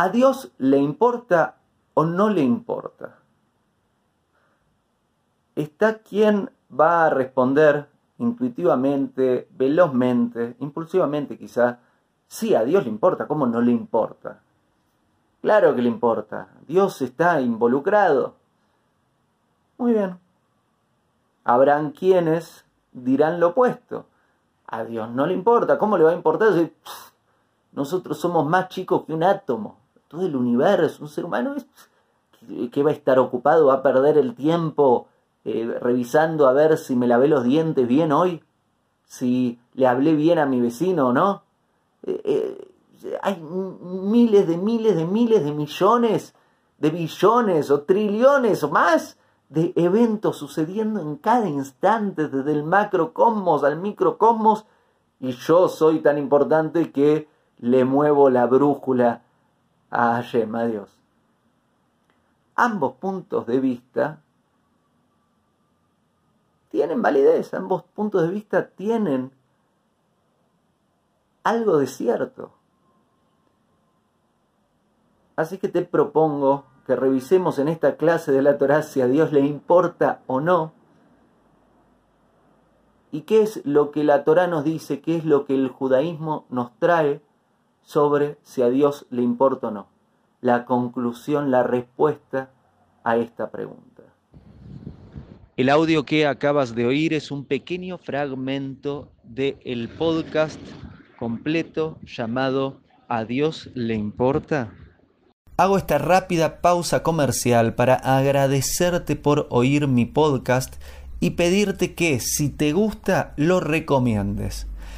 ¿A Dios le importa o no le importa? Está quien va a responder intuitivamente, velozmente, impulsivamente quizá, sí, a Dios le importa, ¿cómo no le importa? Claro que le importa, Dios está involucrado. Muy bien. Habrán quienes dirán lo opuesto. A Dios no le importa, ¿cómo le va a importar? nosotros somos más chicos que un átomo, todo el universo, un ser humano que va a estar ocupado, va a perder el tiempo eh, revisando a ver si me lavé los dientes bien hoy, si le hablé bien a mi vecino o no. Eh, eh, hay miles de miles de miles de millones, de billones o trillones o más de eventos sucediendo en cada instante, desde el macrocosmos al microcosmos, y yo soy tan importante que le muevo la brújula a Hashem, Dios. Ambos puntos de vista tienen validez, ambos puntos de vista tienen algo de cierto. Así que te propongo que revisemos en esta clase de la Torah si a Dios le importa o no. ¿Y qué es lo que la Torah nos dice? ¿Qué es lo que el judaísmo nos trae sobre si a Dios le importa o no? La conclusión, la respuesta a esta pregunta. El audio que acabas de oír es un pequeño fragmento del podcast completo llamado ¿A Dios le importa? Hago esta rápida pausa comercial para agradecerte por oír mi podcast y pedirte que si te gusta lo recomiendes.